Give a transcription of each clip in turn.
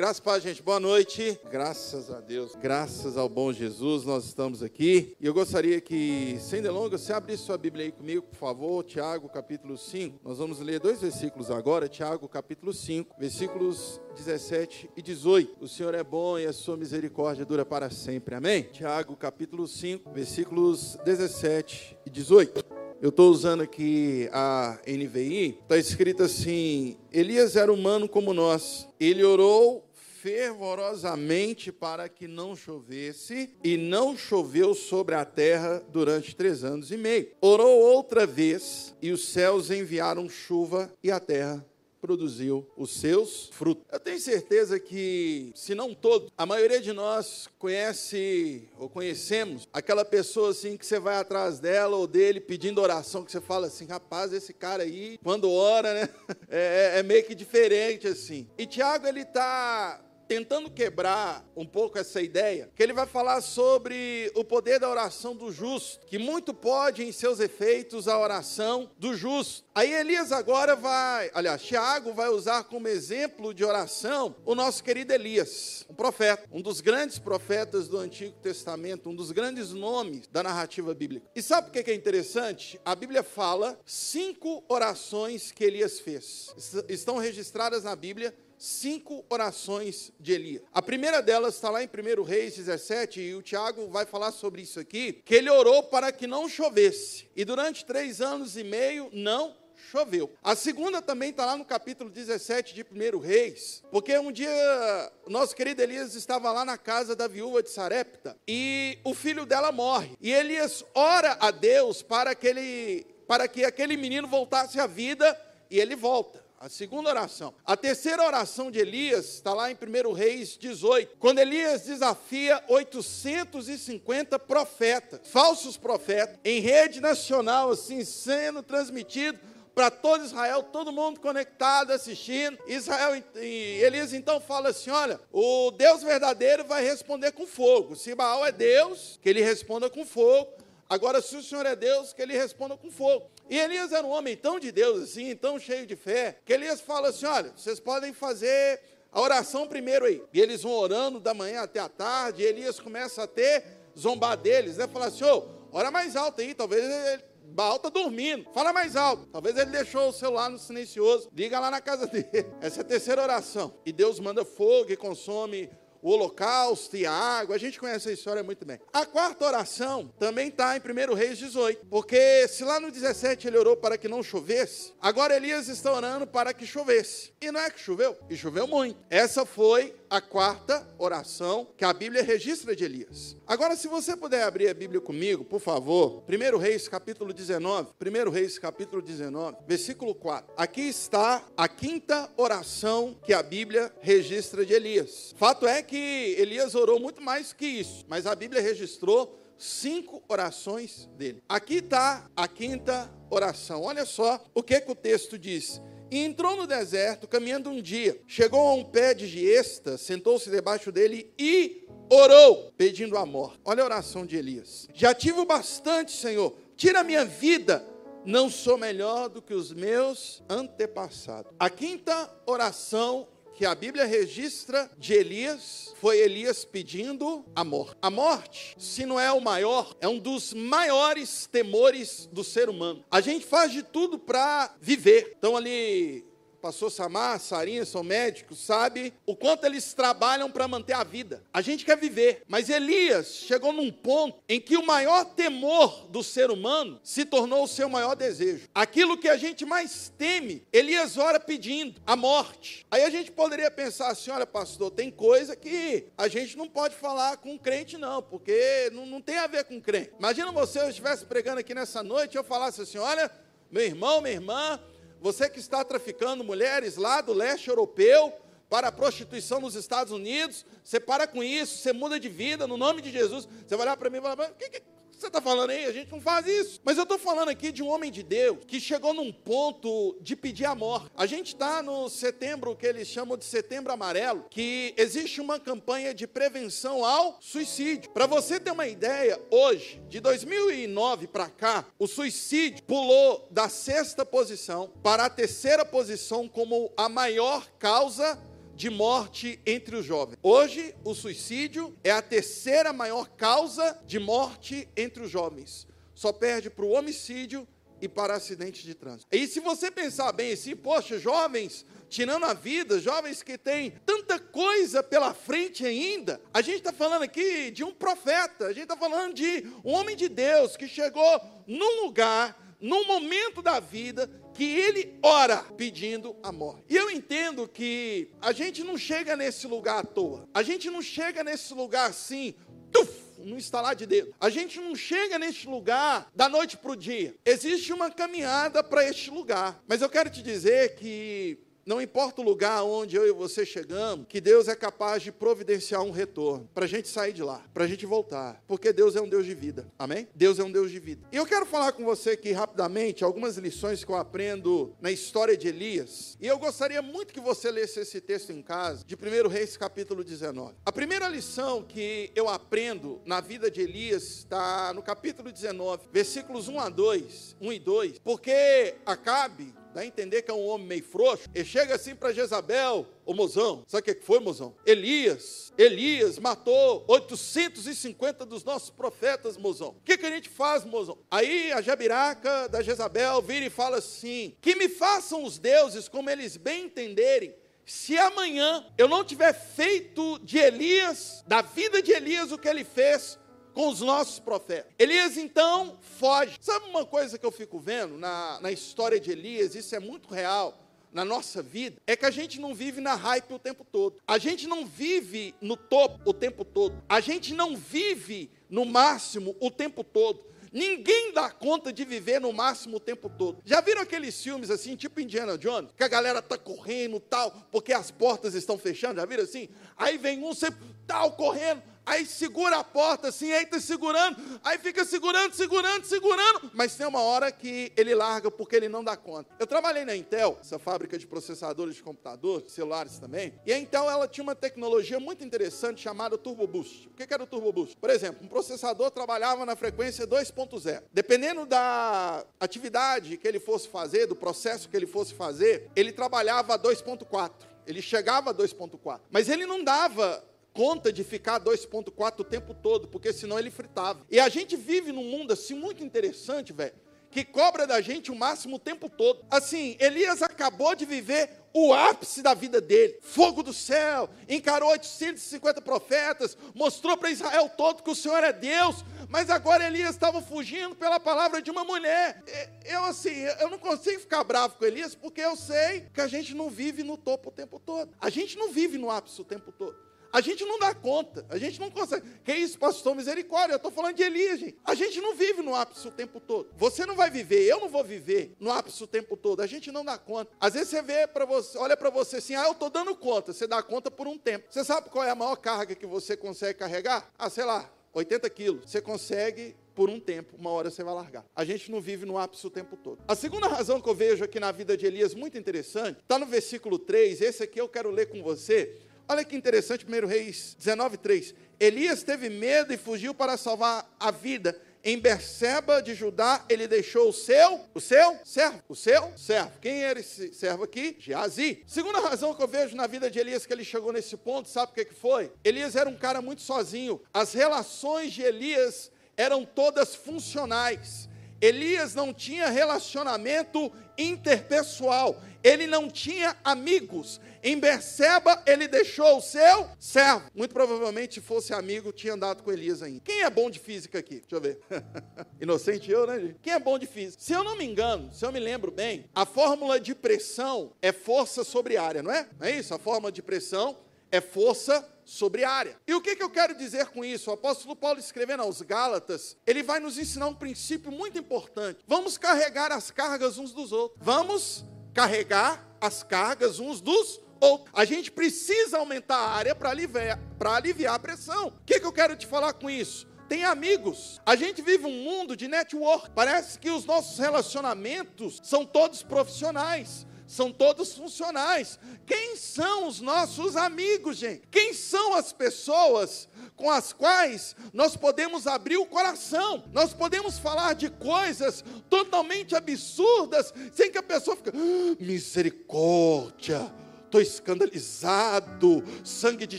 Graças a Deus, gente. Boa noite. Graças a Deus, graças ao bom Jesus, nós estamos aqui. E eu gostaria que, sem delongas, você abrisse sua Bíblia aí comigo, por favor. Tiago, capítulo 5. Nós vamos ler dois versículos agora. Tiago, capítulo 5, versículos 17 e 18. O Senhor é bom e a sua misericórdia dura para sempre. Amém? Tiago, capítulo 5, versículos 17 e 18. Eu estou usando aqui a NVI, está escrito assim: Elias era humano como nós, ele orou fervorosamente para que não chovesse, e não choveu sobre a terra durante três anos e meio. Orou outra vez, e os céus enviaram chuva, e a terra produziu os seus frutos. Eu tenho certeza que, se não todo, a maioria de nós conhece ou conhecemos aquela pessoa assim que você vai atrás dela ou dele pedindo oração, que você fala assim, rapaz, esse cara aí, quando ora, né, é, é, é meio que diferente assim. E Tiago, ele está tentando quebrar um pouco essa ideia, que ele vai falar sobre o poder da oração do justo, que muito pode em seus efeitos a oração do justo. Aí Elias agora vai, aliás, Tiago vai usar como exemplo de oração o nosso querido Elias, um profeta, um dos grandes profetas do Antigo Testamento, um dos grandes nomes da narrativa bíblica. E sabe o que é interessante? A Bíblia fala cinco orações que Elias fez. Estão registradas na Bíblia cinco orações de Elias. A primeira delas está lá em 1 Reis 17, e o Tiago vai falar sobre isso aqui, que ele orou para que não chovesse. E durante três anos e meio não choveu. A segunda também está lá no capítulo 17 de 1 Reis, porque um dia nosso querido Elias estava lá na casa da viúva de Sarepta e o filho dela morre. E Elias ora a Deus para que, ele, para que aquele menino voltasse à vida e ele volta a segunda oração. A terceira oração de Elias está lá em 1 Reis 18, quando Elias desafia 850 profetas, falsos profetas, em rede nacional, assim, sendo transmitido para todo Israel, todo mundo conectado, assistindo. Israel e Elias então fala assim: olha, o Deus verdadeiro vai responder com fogo. Se Baal é Deus, que ele responda com fogo. Agora, se o Senhor é Deus, que ele responda com fogo. E Elias era um homem tão de Deus assim, tão cheio de fé, que Elias fala assim: olha, vocês podem fazer a oração primeiro aí. E eles vão orando da manhã até a tarde, e Elias começa a ter zombar deles, né? Falar assim: ô, ora mais alto aí, talvez ele. Baal está dormindo, fala mais alto. Talvez ele deixou o celular no silencioso. Liga lá na casa dele. Essa é a terceira oração. E Deus manda fogo e consome o holocausto e a água, a gente conhece a história muito bem. A quarta oração também está em 1 Reis 18, porque se lá no 17 ele orou para que não chovesse, agora Elias está orando para que chovesse. E não é que choveu, e choveu muito. Essa foi a quarta oração que a Bíblia registra de Elias. Agora, se você puder abrir a Bíblia comigo, por favor, 1 Reis capítulo 19, 1 Reis capítulo 19, versículo 4. Aqui está a quinta oração que a Bíblia registra de Elias. Fato é que Elias orou muito mais que isso, mas a Bíblia registrou cinco orações dele. Aqui está a quinta oração. Olha só o que, que o texto diz. E entrou no deserto, caminhando um dia. Chegou a um pé de giesta, sentou-se debaixo dele e orou, pedindo a morte. Olha a oração de Elias. Já tive o bastante, Senhor. Tira a minha vida. Não sou melhor do que os meus antepassados. A quinta oração que a Bíblia registra de Elias foi Elias pedindo a morte. A morte, se não é o maior, é um dos maiores temores do ser humano. A gente faz de tudo para viver. Então ali pastor Samar, Sarinha são médicos, sabe o quanto eles trabalham para manter a vida. A gente quer viver, mas Elias chegou num ponto em que o maior temor do ser humano se tornou o seu maior desejo. Aquilo que a gente mais teme, Elias ora pedindo a morte. Aí a gente poderia pensar assim: olha, pastor, tem coisa que a gente não pode falar com crente, não, porque não, não tem a ver com crente. Imagina você, eu estivesse pregando aqui nessa noite e eu falasse assim: olha, meu irmão, minha irmã, você que está traficando mulheres lá do leste europeu para a prostituição nos Estados Unidos, você para com isso, você muda de vida no nome de Jesus. Você vai olhar para mim e falar: que, que você está falando aí? A gente não faz isso. Mas eu estou falando aqui de um homem de Deus que chegou num ponto de pedir a morte. A gente está no setembro que eles chamam de setembro amarelo, que existe uma campanha de prevenção ao suicídio. Para você ter uma ideia, hoje, de 2009 para cá, o suicídio pulou da sexta posição para a terceira posição como a maior causa de morte entre os jovens. Hoje, o suicídio é a terceira maior causa de morte entre os jovens. Só perde para o homicídio e para acidente de trânsito. E se você pensar bem assim, poxa, jovens tirando a vida, jovens que têm tanta coisa pela frente ainda. A gente está falando aqui de um profeta, a gente está falando de um homem de Deus que chegou num lugar, num momento da vida, que ele ora pedindo a morte. E eu entendo que a gente não chega nesse lugar à toa, a gente não chega nesse lugar assim, tuf, no instalar de dedo. A gente não chega neste lugar da noite para o dia. Existe uma caminhada para este lugar. Mas eu quero te dizer que não importa o lugar onde eu e você chegamos, que Deus é capaz de providenciar um retorno para a gente sair de lá, para a gente voltar, porque Deus é um Deus de vida, amém? Deus é um Deus de vida. E eu quero falar com você aqui rapidamente algumas lições que eu aprendo na história de Elias. E eu gostaria muito que você lesse esse texto em casa, de 1 Reis, capítulo 19. A primeira lição que eu aprendo na vida de Elias está no capítulo 19, versículos 1 a 2, 1 e 2, porque Acabe dá a entender que é um homem meio frouxo. Ele chega assim para Jezabel, ô mozão, sabe o que foi, mozão? Elias, Elias matou 850 dos nossos profetas, mozão. O que, que a gente faz, mozão? Aí a jabiraca da Jezabel vira e fala assim: que me façam os deuses como eles bem entenderem. Se amanhã eu não tiver feito de Elias, da vida de Elias, o que ele fez, com os nossos profetas. Elias então foge. Sabe uma coisa que eu fico vendo na, na história de Elias? Isso é muito real na nossa vida é que a gente não vive na hype o tempo todo. A gente não vive no topo o tempo todo. A gente não vive no máximo o tempo todo. Ninguém dá conta de viver no máximo o tempo todo. Já viram aqueles filmes assim, tipo Indiana Jones, que a galera tá correndo tal, porque as portas estão fechando? Já viram assim? Aí vem um sempre tal correndo, aí segura a porta assim, aí está segurando, aí fica segurando, segurando, segurando, mas tem uma hora que ele larga porque ele não dá conta. Eu trabalhei na Intel, essa fábrica de processadores de computador, de celulares também, e a Intel ela tinha uma tecnologia muito interessante chamada Turbo Boost. O que era o Turbo Boost? Por exemplo, um processador trabalhava na frequência 2.0. Dependendo da atividade que ele fosse fazer, do processo que ele fosse fazer, ele trabalhava a 2.4. Ele chegava a 2.4. Mas ele não dava conta de ficar 2.4 o tempo todo, porque senão ele fritava. E a gente vive num mundo assim muito interessante, velho, que cobra da gente o máximo o tempo todo. Assim, Elias acabou de viver o ápice da vida dele. Fogo do céu, encarou 850 profetas, mostrou para Israel todo que o Senhor é Deus, mas agora Elias estava fugindo pela palavra de uma mulher. Eu assim, eu não consigo ficar bravo com Elias porque eu sei que a gente não vive no topo o tempo todo. A gente não vive no ápice o tempo todo. A gente não dá conta, a gente não consegue. Que isso, pastor? Misericórdia, eu estou falando de Elias, gente. A gente não vive no ápice o tempo todo. Você não vai viver, eu não vou viver no ápice o tempo todo. A gente não dá conta. Às vezes você vê para você, olha para você assim, ah, eu estou dando conta. Você dá conta por um tempo. Você sabe qual é a maior carga que você consegue carregar? Ah, sei lá, 80 quilos. Você consegue por um tempo, uma hora você vai largar. A gente não vive no ápice o tempo todo. A segunda razão que eu vejo aqui na vida de Elias, muito interessante, está no versículo 3. Esse aqui eu quero ler com você. Olha que interessante, 1 Reis 19, 3. Elias teve medo e fugiu para salvar a vida. Em Berseba de Judá, ele deixou o seu, o seu servo, o seu servo. Quem era esse servo aqui? Geazi. Segunda razão que eu vejo na vida de Elias que ele chegou nesse ponto, sabe o que, que foi? Elias era um cara muito sozinho. As relações de Elias eram todas funcionais. Elias não tinha relacionamento interpessoal, ele não tinha amigos, em Berseba, ele deixou o seu servo. Muito provavelmente, se fosse amigo, tinha andado com Elias ainda. Quem é bom de física aqui? Deixa eu ver. Inocente eu, né, gente? Quem é bom de física? Se eu não me engano, se eu me lembro bem, a fórmula de pressão é força sobre área, não é? Não é isso? A fórmula de pressão é força sobre área. E o que, que eu quero dizer com isso? O apóstolo Paulo escrevendo aos Gálatas, ele vai nos ensinar um princípio muito importante. Vamos carregar as cargas uns dos outros. Vamos carregar as cargas uns dos outros ou a gente precisa aumentar a área para aliviar, aliviar a pressão. O que, que eu quero te falar com isso? tem amigos. A gente vive um mundo de network. Parece que os nossos relacionamentos são todos profissionais são todos funcionais. Quem são os nossos amigos, gente? Quem são as pessoas com as quais nós podemos abrir o coração? Nós podemos falar de coisas totalmente absurdas sem que a pessoa fique, ah, misericórdia estou escandalizado, sangue de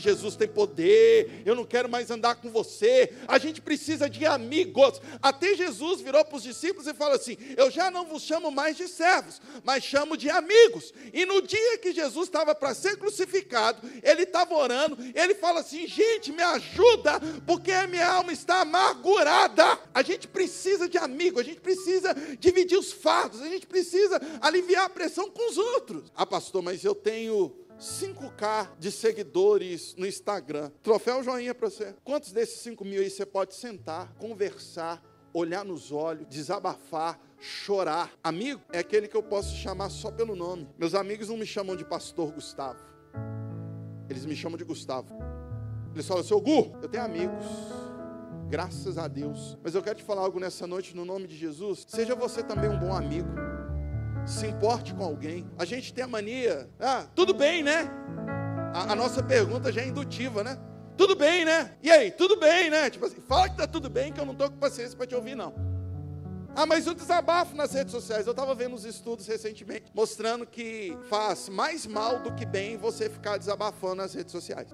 Jesus tem poder, eu não quero mais andar com você. A gente precisa de amigos. Até Jesus virou para os discípulos e falou assim: Eu já não vos chamo mais de servos, mas chamo de amigos. E no dia que Jesus estava para ser crucificado, ele estava orando, ele fala assim: Gente, me ajuda, porque a minha alma está amargurada. A gente precisa de amigo, a gente precisa dividir os fardos, a gente precisa aliviar a pressão com os outros. Ah, pastor, mas eu tenho 5K de seguidores no Instagram. Troféu joinha para você. Quantos desses 5 mil aí você pode sentar, conversar, olhar nos olhos, desabafar, chorar? Amigo é aquele que eu posso chamar só pelo nome. Meus amigos não me chamam de pastor Gustavo. Eles me chamam de Gustavo. Eles falam, seu Gu, eu tenho amigos. Graças a Deus. Mas eu quero te falar algo nessa noite no nome de Jesus. Seja você também um bom amigo se importe com alguém. A gente tem a mania, ah, tudo bem, né? A, a, nossa pergunta já é indutiva, né? Tudo bem, né? E aí, tudo bem, né? Tipo assim, fala que tá tudo bem, que eu não tô com paciência para te ouvir, não. Ah, mas o desabafo nas redes sociais. Eu estava vendo uns estudos recentemente mostrando que faz mais mal do que bem você ficar desabafando nas redes sociais.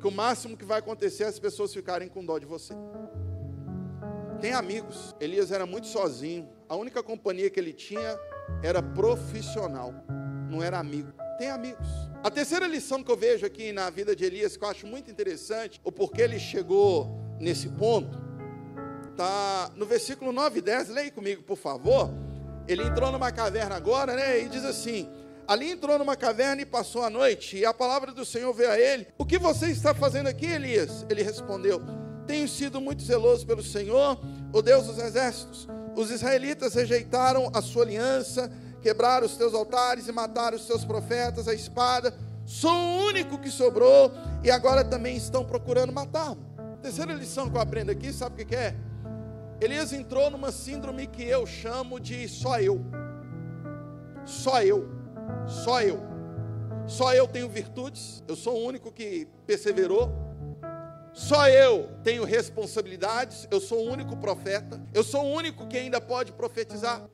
Que o máximo que vai acontecer é as pessoas ficarem com dó de você. Tem amigos. Elias era muito sozinho. A única companhia que ele tinha era profissional, não era amigo. Tem amigos. A terceira lição que eu vejo aqui na vida de Elias, que eu acho muito interessante, o porquê ele chegou nesse ponto, está no versículo 9 e 10. Leia comigo, por favor. Ele entrou numa caverna agora, né? E diz assim: Ali entrou numa caverna e passou a noite, e a palavra do Senhor veio a ele: O que você está fazendo aqui, Elias? Ele respondeu: tenho sido muito zeloso pelo Senhor, o Deus dos exércitos. Os israelitas rejeitaram a sua aliança, quebraram os teus altares e mataram os teus profetas, a espada. Sou o único que sobrou e agora também estão procurando matar-me. Terceira lição que eu aprendo aqui, sabe o que é? Elias entrou numa síndrome que eu chamo de só eu. Só eu. Só eu. Só eu tenho virtudes. Eu sou o único que perseverou. Só eu tenho responsabilidades, eu sou o único profeta, eu sou o único que ainda pode profetizar.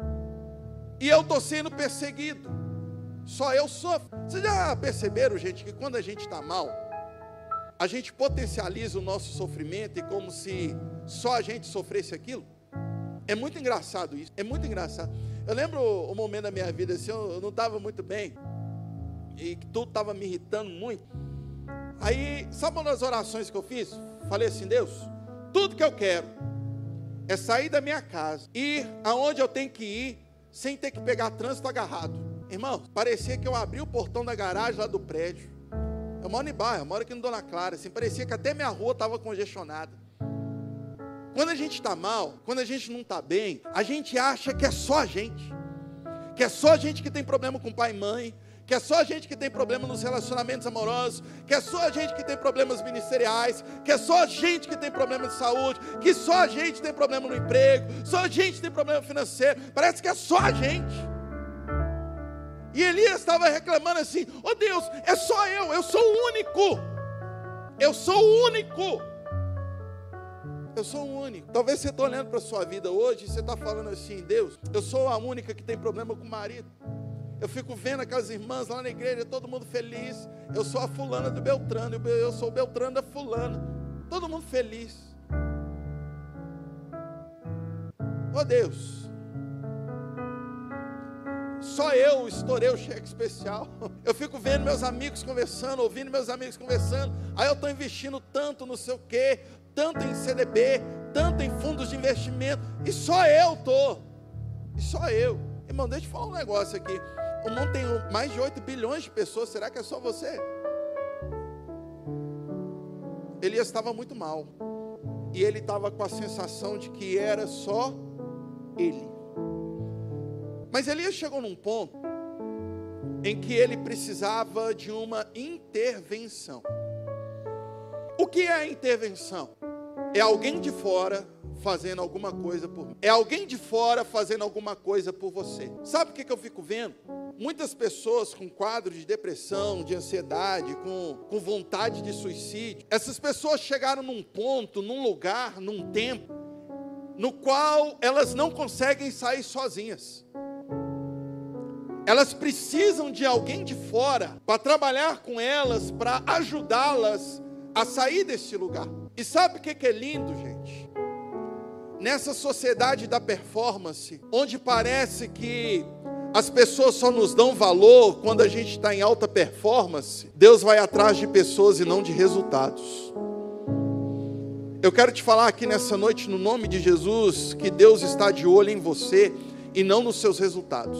E eu estou sendo perseguido. Só eu sofro. Vocês já perceberam, gente, que quando a gente está mal, a gente potencializa o nosso sofrimento e como se só a gente sofresse aquilo? É muito engraçado isso, é muito engraçado. Eu lembro o momento da minha vida assim, eu não estava muito bem, e tudo estava me irritando muito. Aí, sabe uma das orações que eu fiz? Falei assim: Deus, tudo que eu quero é sair da minha casa, ir aonde eu tenho que ir, sem ter que pegar trânsito agarrado. Irmão, parecia que eu abri o portão da garagem lá do prédio. Eu moro em bairro, eu moro aqui no Dona Clara. Assim, parecia que até minha rua estava congestionada. Quando a gente está mal, quando a gente não está bem, a gente acha que é só a gente. Que é só a gente que tem problema com pai e mãe, que é só a gente que tem problema nos relacionamentos amorosos, que é só a gente que tem problemas ministeriais, que é só a gente que tem problema de saúde, que só a gente tem problema no emprego, só a gente tem problema financeiro. Parece que é só a gente. E Elias estava reclamando assim: "Oh Deus, é só eu, eu sou o único. Eu sou o único." Eu sou o único. Talvez você está olhando para a sua vida hoje e você está falando assim, Deus, eu sou a única que tem problema com o marido. Eu fico vendo aquelas irmãs lá na igreja, todo mundo feliz. Eu sou a fulana do Beltrano, eu sou o Beltrano da fulana. Todo mundo feliz. Oh Deus. Só eu estourei o cheque especial. Eu fico vendo meus amigos conversando, ouvindo meus amigos conversando. Aí eu estou investindo tanto no seu quê, tanto em CDB, tanto em fundos de investimento. E só eu estou. E só eu. Irmão, deixa eu falar um negócio aqui. O mundo tem mais de 8 bilhões de pessoas, será que é só você? Elias estava muito mal. E ele estava com a sensação de que era só ele. Mas Elias chegou num ponto em que ele precisava de uma intervenção. O que é a intervenção? É alguém de fora fazendo alguma coisa por mim. É alguém de fora fazendo alguma coisa por você. Sabe o que, que eu fico vendo? Muitas pessoas com quadro de depressão, de ansiedade, com, com vontade de suicídio, essas pessoas chegaram num ponto, num lugar, num tempo, no qual elas não conseguem sair sozinhas. Elas precisam de alguém de fora para trabalhar com elas, para ajudá-las a sair desse lugar. E sabe o que é lindo, gente? Nessa sociedade da performance, onde parece que as pessoas só nos dão valor quando a gente está em alta performance, Deus vai atrás de pessoas e não de resultados. Eu quero te falar aqui nessa noite, no nome de Jesus, que Deus está de olho em você e não nos seus resultados.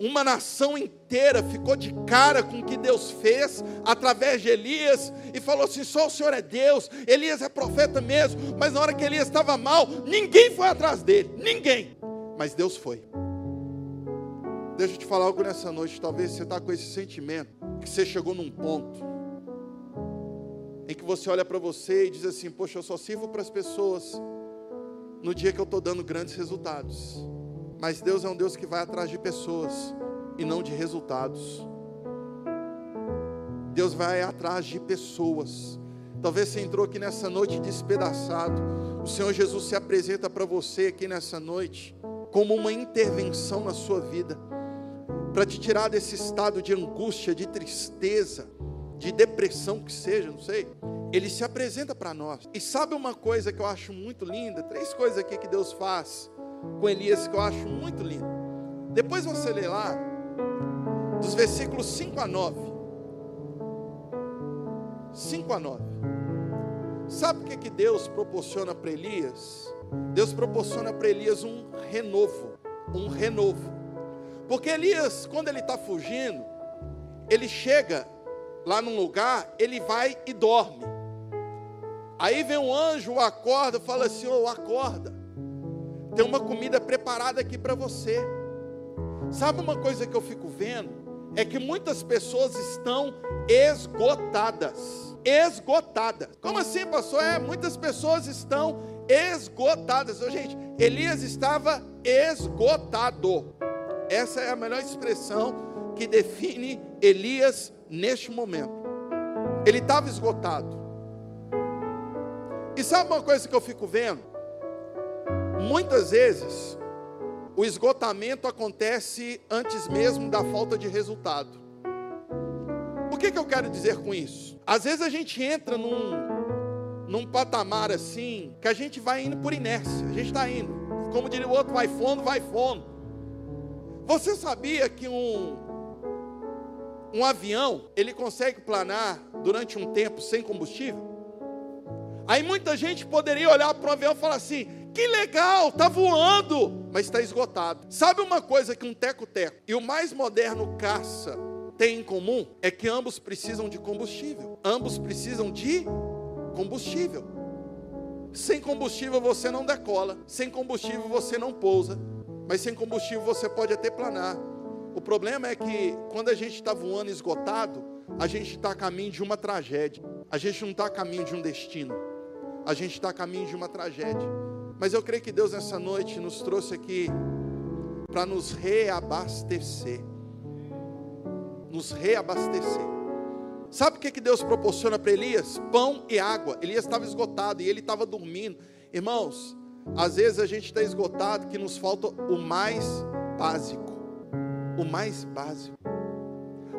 Uma nação inteira ficou de cara com o que Deus fez através de Elias e falou assim: só o Senhor é Deus, Elias é profeta mesmo. Mas na hora que Elias estava mal, ninguém foi atrás dele, ninguém. Mas Deus foi. Deixa eu te falar algo nessa noite. Talvez você está com esse sentimento que você chegou num ponto em que você olha para você e diz assim: Poxa, eu só sirvo para as pessoas no dia que eu estou dando grandes resultados. Mas Deus é um Deus que vai atrás de pessoas e não de resultados. Deus vai atrás de pessoas. Talvez você entrou aqui nessa noite despedaçado. O Senhor Jesus se apresenta para você aqui nessa noite como uma intervenção na sua vida, para te tirar desse estado de angústia, de tristeza, de depressão que seja, não sei, ele se apresenta para nós. E sabe uma coisa que eu acho muito linda? Três coisas aqui que Deus faz com Elias que eu acho muito lindo. Depois você lê lá, dos versículos 5 a 9. 5 a 9. Sabe o que, que Deus proporciona para Elias? Deus proporciona para Elias um renovo. Um renovo. Porque Elias, quando ele está fugindo, ele chega lá num lugar, ele vai e dorme. Aí vem um anjo, acorda, fala assim: oh, acorda, tem uma comida preparada aqui para você. Sabe uma coisa que eu fico vendo? É que muitas pessoas estão esgotadas. Esgotadas. Como assim, pastor? É, muitas pessoas estão esgotadas. Oh, gente, Elias estava esgotado. Essa é a melhor expressão que define Elias neste momento. Ele estava esgotado. E sabe uma coisa que eu fico vendo? Muitas vezes, o esgotamento acontece antes mesmo da falta de resultado. O que, que eu quero dizer com isso? Às vezes a gente entra num, num patamar assim, que a gente vai indo por inércia, a gente está indo. Como diria o outro, vai fundo, vai fundo. Você sabia que um, um avião, ele consegue planar durante um tempo sem combustível? Aí muita gente poderia olhar para o avião e falar assim: que legal, está voando, mas está esgotado. Sabe uma coisa que um teco-teco e o mais moderno caça têm em comum? É que ambos precisam de combustível. Ambos precisam de combustível. Sem combustível você não decola, sem combustível você não pousa, mas sem combustível você pode até planar. O problema é que quando a gente está voando esgotado, a gente está a caminho de uma tragédia. A gente não está a caminho de um destino. A gente está a caminho de uma tragédia. Mas eu creio que Deus nessa noite nos trouxe aqui para nos reabastecer. Nos reabastecer. Sabe o que, que Deus proporciona para Elias? Pão e água. Elias estava esgotado e ele estava dormindo. Irmãos, às vezes a gente está esgotado que nos falta o mais básico o mais básico.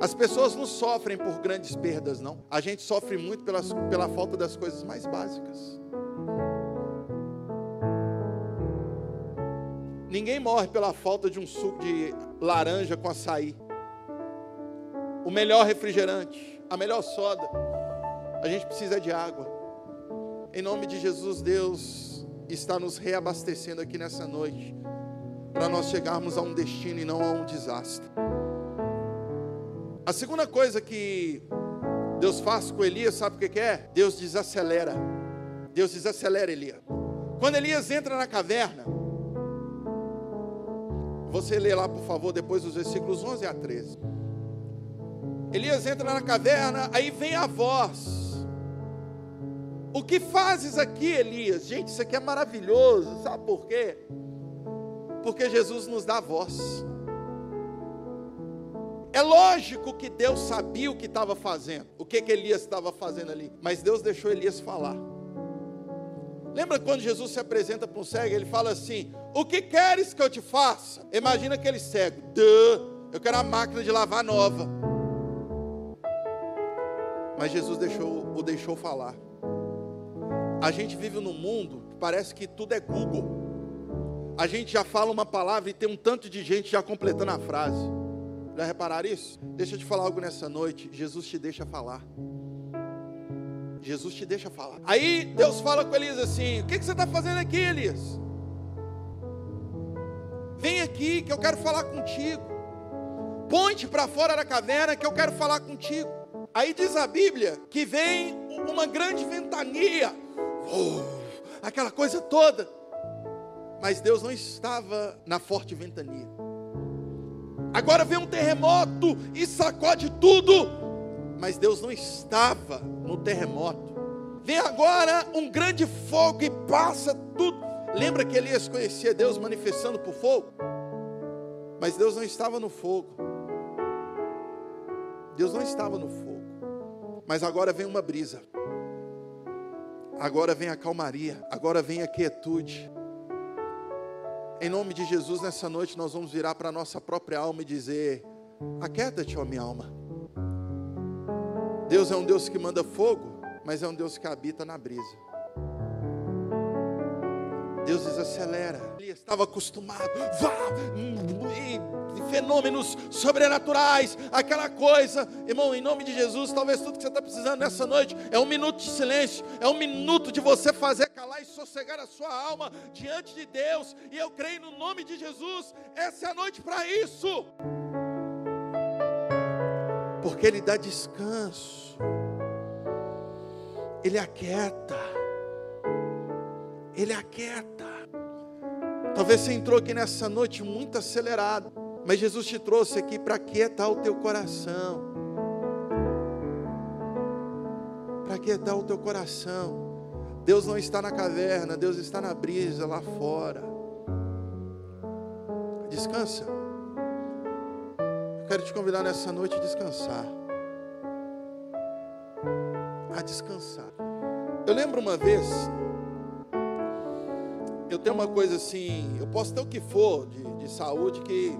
As pessoas não sofrem por grandes perdas, não. A gente sofre muito pela, pela falta das coisas mais básicas. Ninguém morre pela falta de um suco de laranja com açaí. O melhor refrigerante, a melhor soda. A gente precisa de água. Em nome de Jesus, Deus está nos reabastecendo aqui nessa noite para nós chegarmos a um destino e não a um desastre. A segunda coisa que Deus faz com Elias, sabe o que é? Deus desacelera. Deus desacelera Elias. Quando Elias entra na caverna, você lê lá, por favor, depois dos versículos 11 a 13. Elias entra na caverna, aí vem a voz. O que fazes aqui, Elias? Gente, isso aqui é maravilhoso, sabe por quê? Porque Jesus nos dá voz. É lógico que Deus sabia o que estava fazendo, o que, que Elias estava fazendo ali, mas Deus deixou Elias falar. Lembra quando Jesus se apresenta para um cego? Ele fala assim: O que queres que eu te faça? Imagina aquele cego. Eu quero a máquina de lavar nova. Mas Jesus deixou, o deixou falar. A gente vive num mundo que parece que tudo é Google. A gente já fala uma palavra e tem um tanto de gente já completando a frase. Já repararam isso? Deixa eu te falar algo nessa noite. Jesus te deixa falar. Jesus te deixa falar. Aí Deus fala com Elias assim: O que, que você está fazendo aqui, Elias? Vem aqui que eu quero falar contigo. Ponte para fora da caverna que eu quero falar contigo. Aí diz a Bíblia que vem uma grande ventania, oh, aquela coisa toda. Mas Deus não estava na forte ventania. Agora vem um terremoto e sacode tudo. Mas Deus não estava no terremoto. Vem agora um grande fogo e passa tudo. Lembra que Elias conhecia Deus manifestando por fogo? Mas Deus não estava no fogo. Deus não estava no fogo. Mas agora vem uma brisa. Agora vem a calmaria. Agora vem a quietude. Em nome de Jesus, nessa noite nós vamos virar para a nossa própria alma e dizer: Aquieta-te, ó minha alma. Deus é um Deus que manda fogo, mas é um Deus que habita na brisa. Deus desacelera. Ele estava acostumado, vá, e, fenômenos sobrenaturais, aquela coisa. Irmão, em nome de Jesus, talvez tudo que você está precisando nessa noite é um minuto de silêncio, é um minuto de você fazer calar e sossegar a sua alma diante de Deus. E eu creio no nome de Jesus, essa é a noite para isso. Porque Ele dá descanso, Ele aquieta. Ele aquieta. Talvez você entrou aqui nessa noite muito acelerado, mas Jesus te trouxe aqui para aquietar o teu coração. Para aquietar o teu coração. Deus não está na caverna, Deus está na brisa lá fora. Descansa. Eu quero te convidar nessa noite a descansar. A descansar. Eu lembro uma vez, eu tenho uma coisa assim, eu posso ter o que for de, de saúde que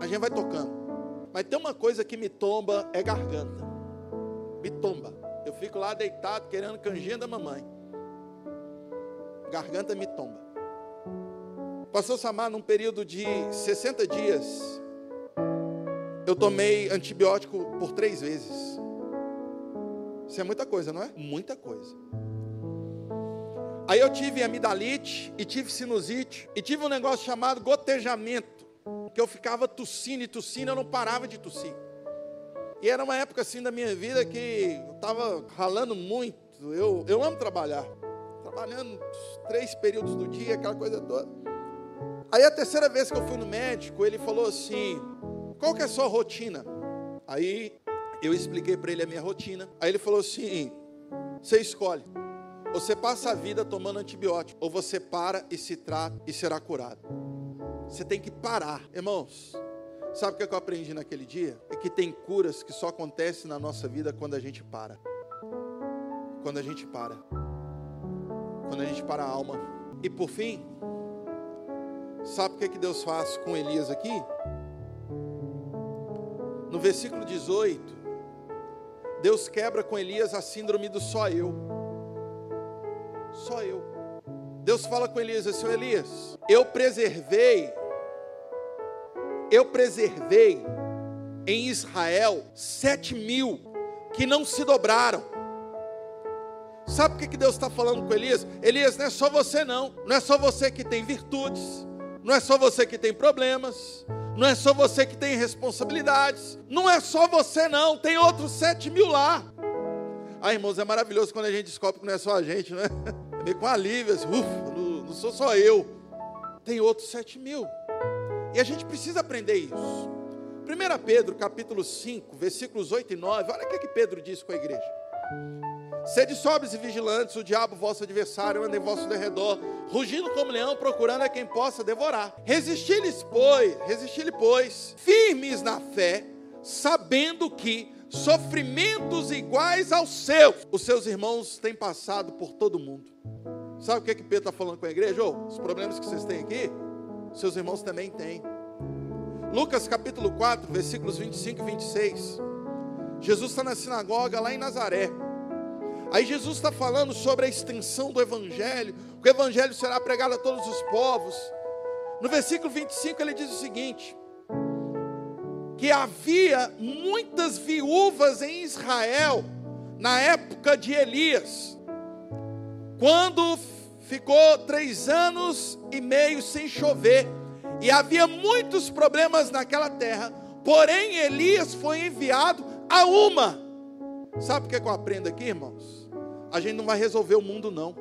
a gente vai tocando. Mas tem uma coisa que me tomba, é garganta. Me tomba. Eu fico lá deitado querendo canjinha da mamãe. Garganta me tomba. Pastor Samar, num período de 60 dias, eu tomei antibiótico por três vezes. Isso é muita coisa, não é? Muita coisa. Aí eu tive amidalite e tive sinusite e tive um negócio chamado gotejamento, que eu ficava tossindo e tossindo, eu não parava de tossir. E era uma época assim da minha vida que eu estava ralando muito. Eu, eu amo trabalhar, trabalhando três períodos do dia, aquela coisa toda. Aí a terceira vez que eu fui no médico, ele falou assim: qual que é a sua rotina? Aí eu expliquei para ele a minha rotina. Aí ele falou assim: você escolhe. Você passa a vida tomando antibiótico, ou você para e se trata e será curado. Você tem que parar, irmãos. Sabe o que eu aprendi naquele dia? É que tem curas que só acontecem na nossa vida quando a gente para. Quando a gente para. Quando a gente para a alma. E por fim, sabe o que, que Deus faz com Elias aqui? No versículo 18, Deus quebra com Elias a síndrome do só eu. Só eu. Deus fala com Elias assim: Elias, eu preservei, eu preservei em Israel sete mil que não se dobraram. Sabe o que Deus está falando com Elias? Elias, não é só você não, não é só você que tem virtudes, não é só você que tem problemas, não é só você que tem responsabilidades, não é só você não, tem outros sete mil lá. Ah, irmãos, é maravilhoso quando a gente descobre que não é só a gente, né? meio com alívio, assim, ufa, não, não sou só eu. Tem outros sete mil. E a gente precisa aprender isso. 1 Pedro, capítulo 5, versículos 8 e 9, olha o que, que Pedro disse com a igreja. Sede sóbrios e vigilantes, o diabo, vosso adversário, anda em vosso derredor, rugindo como leão, procurando a quem possa devorar. Resisti-lhes, pois, resisti-lhe, pois, firmes na fé, sabendo que sofrimentos iguais aos seus. Os seus irmãos têm passado por todo mundo. Sabe o que, é que Pedro está falando com a igreja? Oh, os problemas que vocês têm aqui, seus irmãos também têm. Lucas capítulo 4, versículos 25 e 26. Jesus está na sinagoga lá em Nazaré. Aí Jesus está falando sobre a extensão do Evangelho, que o Evangelho será pregado a todos os povos. No versículo 25 ele diz o seguinte: que havia muitas viúvas em Israel na época de Elias, quando ficou três anos e meio sem chover, e havia muitos problemas naquela terra, porém Elias foi enviado a uma. Sabe o que, é que eu aprendo aqui, irmãos? A gente não vai resolver o mundo, não.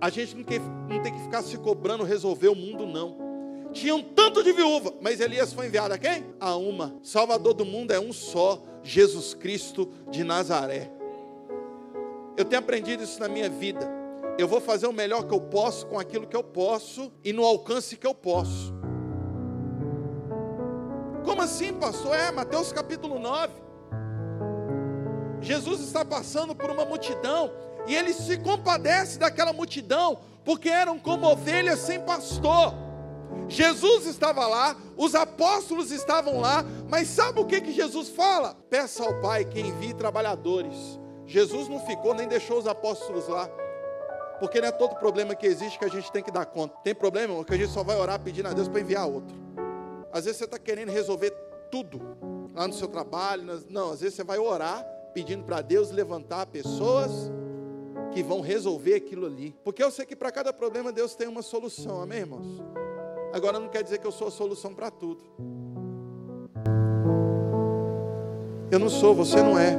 A gente não, tem que ficar se cobrando resolver o mundo, não. Tinham tanto de viúva, mas Elias foi enviado a quem? A uma. Salvador do mundo é um só, Jesus Cristo de Nazaré. Eu tenho aprendido isso na minha vida. Eu vou fazer o melhor que eu posso com aquilo que eu posso e no alcance que eu posso. Como assim, pastor? É, Mateus capítulo 9. Jesus está passando por uma multidão e ele se compadece daquela multidão, porque eram como ovelhas sem pastor. Jesus estava lá, os apóstolos estavam lá, mas sabe o que, que Jesus fala? Peça ao Pai que envie trabalhadores. Jesus não ficou nem deixou os apóstolos lá. Porque não é todo problema que existe que a gente tem que dar conta. Tem problema, que a gente só vai orar pedindo a Deus para enviar outro. Às vezes você está querendo resolver tudo lá no seu trabalho. Não, às vezes você vai orar pedindo para Deus levantar pessoas que vão resolver aquilo ali. Porque eu sei que para cada problema Deus tem uma solução, amém, irmãos? Agora não quer dizer que eu sou a solução para tudo. Eu não sou, você não é.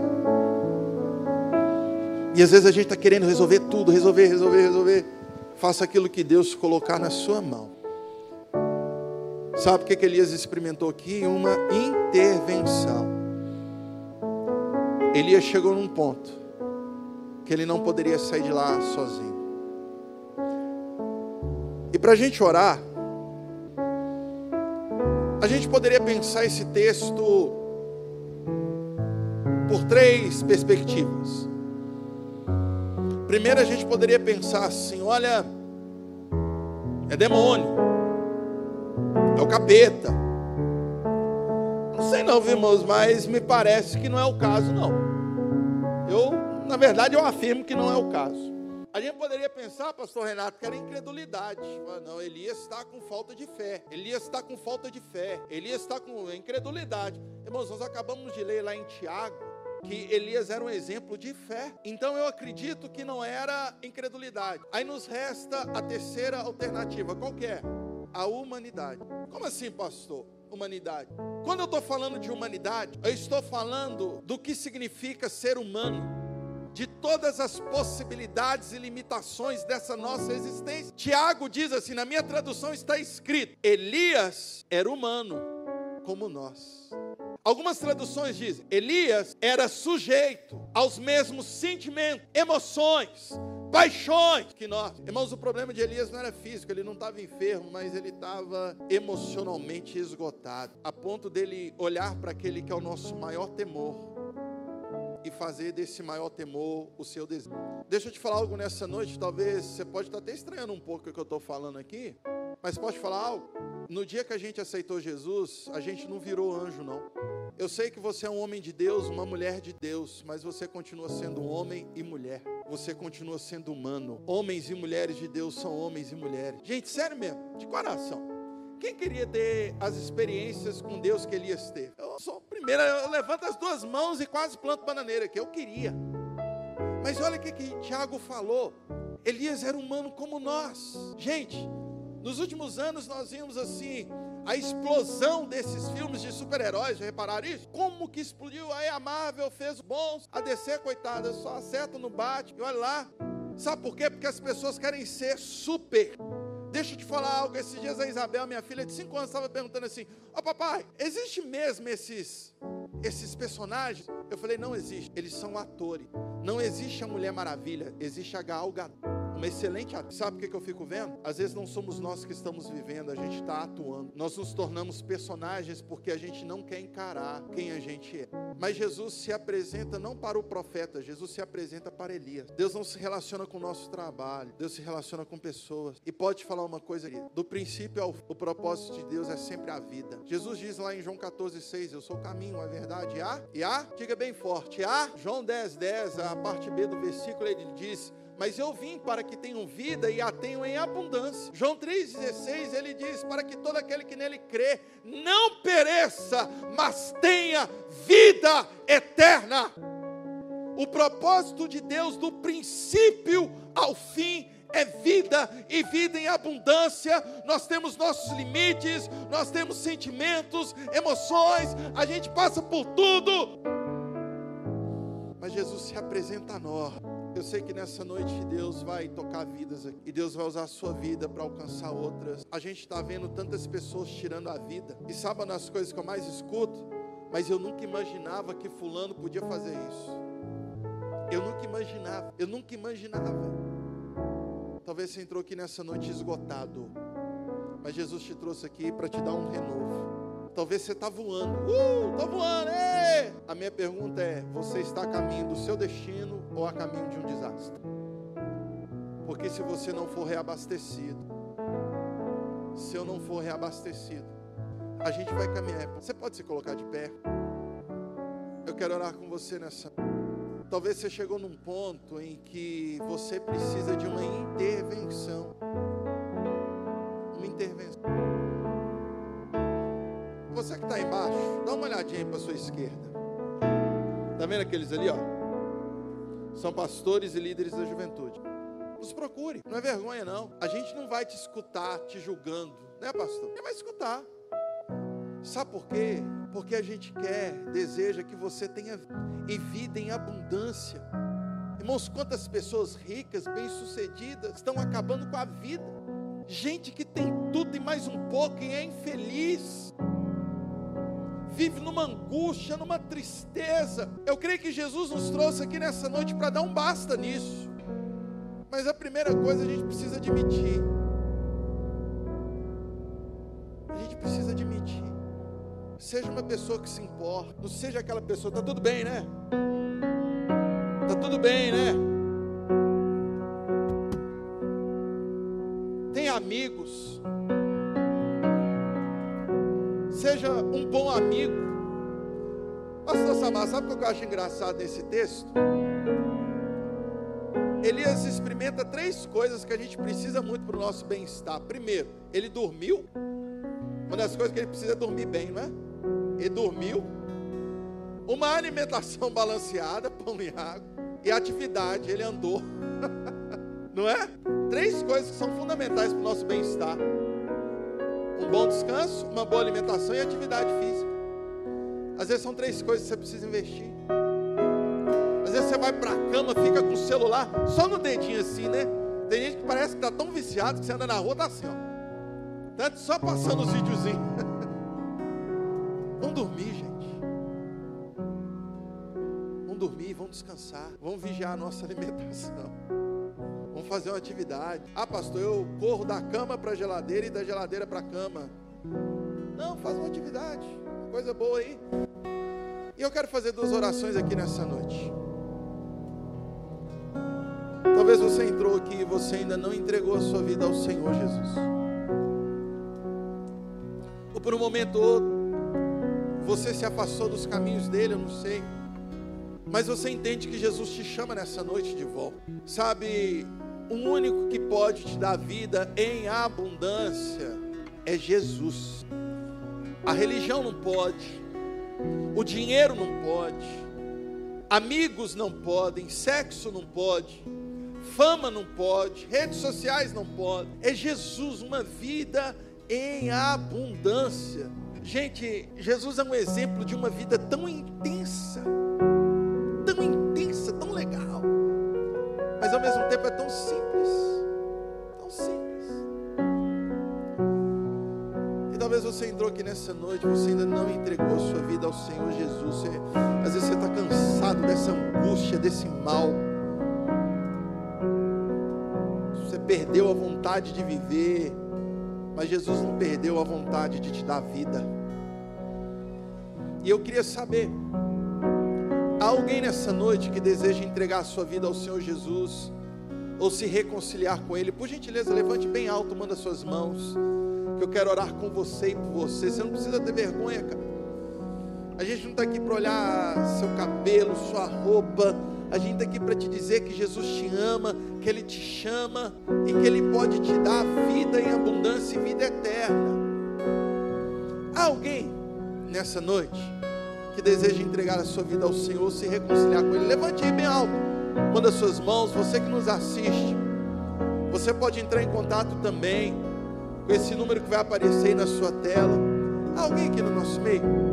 E às vezes a gente está querendo resolver tudo, resolver, resolver, resolver. Faça aquilo que Deus colocar na sua mão. Sabe o que, que Elias experimentou aqui? Uma intervenção. Elias chegou num ponto que ele não poderia sair de lá sozinho. E para a gente orar, a gente poderia pensar esse texto por três perspectivas. Primeiro, a gente poderia pensar assim: olha, é demônio, é o capeta. Não sei não, irmãos, mas me parece que não é o caso, não. Eu, na verdade, eu afirmo que não é o caso. A gente poderia pensar, pastor Renato, que era incredulidade. Não, Elias está com falta de fé. Elias está com falta de fé. Elias está com incredulidade. Irmãos, nós acabamos de ler lá em Tiago que Elias era um exemplo de fé. Então eu acredito que não era incredulidade. Aí nos resta a terceira alternativa. Qual que é? A humanidade. Como assim, pastor? Humanidade. Quando eu estou falando de humanidade, eu estou falando do que significa ser humano de todas as possibilidades e limitações dessa nossa existência. Tiago diz assim: na minha tradução está escrito: Elias era humano, como nós. Algumas traduções dizem: Elias era sujeito aos mesmos sentimentos, emoções, paixões que nós. Irmãos, o problema de Elias não era físico, ele não estava enfermo, mas ele estava emocionalmente esgotado, a ponto dele olhar para aquele que é o nosso maior temor e fazer desse maior temor o seu desejo. Deixa eu te falar algo nessa noite, talvez você pode estar até estranhando um pouco o que eu estou falando aqui, mas pode falar algo. No dia que a gente aceitou Jesus, a gente não virou anjo, não. Eu sei que você é um homem de Deus, uma mulher de Deus, mas você continua sendo homem e mulher. Você continua sendo humano. Homens e mulheres de Deus são homens e mulheres. Gente, sério mesmo, de coração. Quem queria ter as experiências com Deus que Elias teve? Eu sou o primeiro, eu levanto as duas mãos e quase planto bananeira, que eu queria. Mas olha o que, que Tiago falou. Elias era humano como nós. Gente, nos últimos anos nós vimos assim a explosão desses filmes de super-heróis, já repararam isso? Como que explodiu? Aí a Marvel fez bons, a DC, coitada, só acerta no bate, e olha lá. Sabe por quê? Porque as pessoas querem ser super. Deixa eu te falar algo. Esses dias a Isabel, minha filha de 5 anos, estava perguntando assim: Ó oh, papai, existe mesmo esses, esses personagens? Eu falei: Não existe. Eles são atores. Não existe a Mulher Maravilha, existe a Gal Gadot. Uma excelente atriz. Sabe o que, eu fico vendo? Às vezes não somos nós que estamos vivendo, a gente está atuando. Nós nos tornamos personagens porque a gente não quer encarar quem a gente é. Mas Jesus se apresenta não para o profeta, Jesus se apresenta para Elias. Deus não se relaciona com o nosso trabalho, Deus se relaciona com pessoas. E pode falar uma coisa aqui: do princípio ao o propósito de Deus é sempre a vida. Jesus diz lá em João 14,6: Eu sou o caminho, a verdade. E a, e a, diga bem forte, a, João 10, 10, a parte B do versículo, ele diz: mas eu vim para que tenham vida e a tenham em abundância. João 3,16 ele diz: Para que todo aquele que nele crê não pereça, mas tenha vida eterna. O propósito de Deus, do princípio ao fim, é vida e vida em abundância. Nós temos nossos limites, nós temos sentimentos, emoções, a gente passa por tudo. Mas Jesus se apresenta a nós eu sei que nessa noite Deus vai tocar vidas aqui. E Deus vai usar a sua vida para alcançar outras. A gente está vendo tantas pessoas tirando a vida. E sabe das coisas que eu mais escuto? Mas eu nunca imaginava que fulano podia fazer isso. Eu nunca imaginava. Eu nunca imaginava. Talvez você entrou aqui nessa noite esgotado. Mas Jesus te trouxe aqui para te dar um renovo. Talvez você está voando. Uh, estou voando. Ei! A minha pergunta é: você está a caminho do seu destino ou a caminho de um desastre? Porque se você não for reabastecido, se eu não for reabastecido, a gente vai caminhar. Você pode se colocar de pé? Eu quero orar com você nessa. Talvez você chegou num ponto em que você precisa de uma intervenção. Uma intervenção. Você que está embaixo, dá uma olhadinha para sua esquerda. Está vendo aqueles ali, ó? São pastores e líderes da juventude. Nos procure, não é vergonha não. A gente não vai te escutar te julgando, né, pastor? Ele vai escutar. Sabe por quê? Porque a gente quer, deseja que você tenha e vida em abundância. Irmãos, quantas pessoas ricas, bem-sucedidas, estão acabando com a vida. Gente que tem tudo e mais um pouco e é infeliz vive numa angústia, numa tristeza. Eu creio que Jesus nos trouxe aqui nessa noite para dar um basta nisso. Mas a primeira coisa a gente precisa admitir. A gente precisa admitir. Seja uma pessoa que se importa, não seja aquela pessoa, tá tudo bem, né? Tá tudo bem, né? Tem amigos um amigo. Pastor Samar, sabe o que eu acho engraçado nesse texto? Elias experimenta três coisas que a gente precisa muito para o nosso bem-estar. Primeiro, ele dormiu. Uma das coisas que ele precisa é dormir bem, não é? Ele dormiu. Uma alimentação balanceada, pão e água. E atividade, ele andou. não é? Três coisas que são fundamentais para o nosso bem-estar um bom descanso, uma boa alimentação e atividade física. Às vezes são três coisas que você precisa investir. Às vezes você vai para a cama, fica com o celular só no dedinho assim, né? Tem gente que parece que está tão viciado que você anda na rua, tá assim, ó. Tanto só passando os videozinhos. Vamos dormir, gente. Vamos dormir, vamos descansar. Vamos vigiar a nossa alimentação. Vamos fazer uma atividade. Ah, pastor, eu corro da cama para a geladeira e da geladeira para a cama. Não, faz uma atividade. Coisa boa aí. E eu quero fazer duas orações aqui nessa noite. Talvez você entrou aqui e você ainda não entregou a sua vida ao Senhor Jesus. Ou por um momento ou outro, você se afastou dos caminhos dele, eu não sei. Mas você entende que Jesus te chama nessa noite de volta. Sabe, o único que pode te dar vida em abundância é Jesus. A religião não pode, o dinheiro não pode, amigos não podem, sexo não pode, fama não pode, redes sociais não podem. É Jesus, uma vida em abundância. Gente, Jesus é um exemplo de uma vida tão intensa ao mesmo tempo é tão simples. Tão simples. E talvez você entrou aqui nessa noite, você ainda não entregou sua vida ao Senhor Jesus. Você, às vezes você está cansado dessa angústia, desse mal. perdeu a vontade de viver, mas Jesus não perdeu a vontade de te dar vida. E eu queria saber, alguém nessa noite que deseja entregar a sua vida ao Senhor Jesus, ou se reconciliar com Ele? Por gentileza, levante bem alto, manda suas mãos, que eu quero orar com você e por você. Você não precisa ter vergonha, cara. A gente não está aqui para olhar seu cabelo, sua roupa. A gente está aqui para te dizer que Jesus te ama, que Ele te chama e que Ele pode te dar vida em abundância e vida eterna. Há alguém nessa noite que deseja entregar a sua vida ao Senhor, se reconciliar com Ele? Levante aí bem alto, manda suas mãos. Você que nos assiste, você pode entrar em contato também com esse número que vai aparecer aí na sua tela. Há alguém aqui no nosso meio?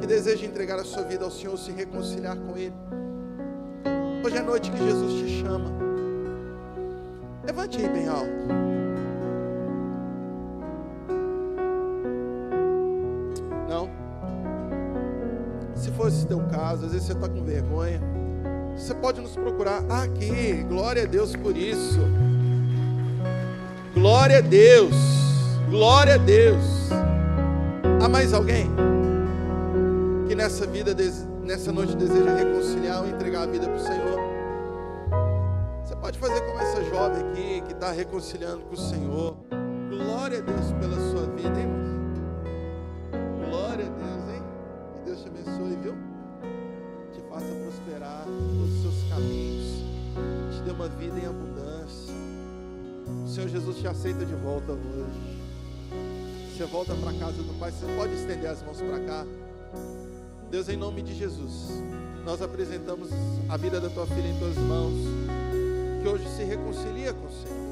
que deseja entregar a sua vida ao Senhor, se reconciliar com Ele. Hoje é a noite que Jesus te chama. Levante aí bem alto. Se fosse teu caso, às vezes você está com vergonha. Você pode nos procurar aqui. Glória a Deus por isso. Glória a Deus. Glória a Deus. Há mais alguém? que nessa vida, nessa noite deseja reconciliar ou entregar a vida para o Senhor. Você pode fazer como essa jovem aqui que está reconciliando com o Senhor. Glória a Deus pela sua vida, hein, uma vida em abundância. O Senhor Jesus te aceita de volta hoje. Você volta para a casa do Pai, você pode estender as mãos para cá. Deus, em nome de Jesus, nós apresentamos a vida da tua filha em tuas mãos, que hoje se reconcilia com o Senhor.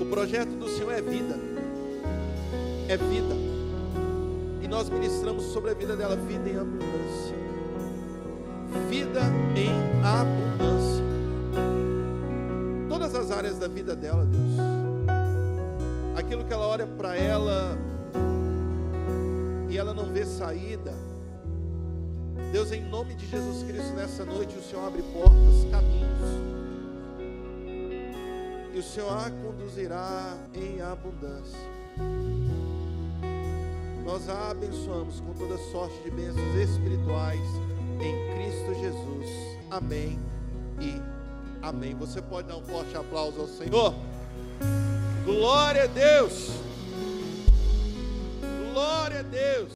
O projeto do Senhor é vida, é vida, e nós ministramos sobre a vida dela vida em abundância. Vida em abundância. Áreas da vida dela, Deus. Aquilo que ela olha para ela e ela não vê saída Deus, em nome de Jesus Cristo, nessa noite o Senhor abre portas, caminhos. E o Senhor a conduzirá em abundância. Nós a abençoamos com toda sorte de bênçãos espirituais em Cristo Jesus. Amém e amém. Você pode dar um forte aplauso ao Senhor. Glória a Deus. Glória a Deus.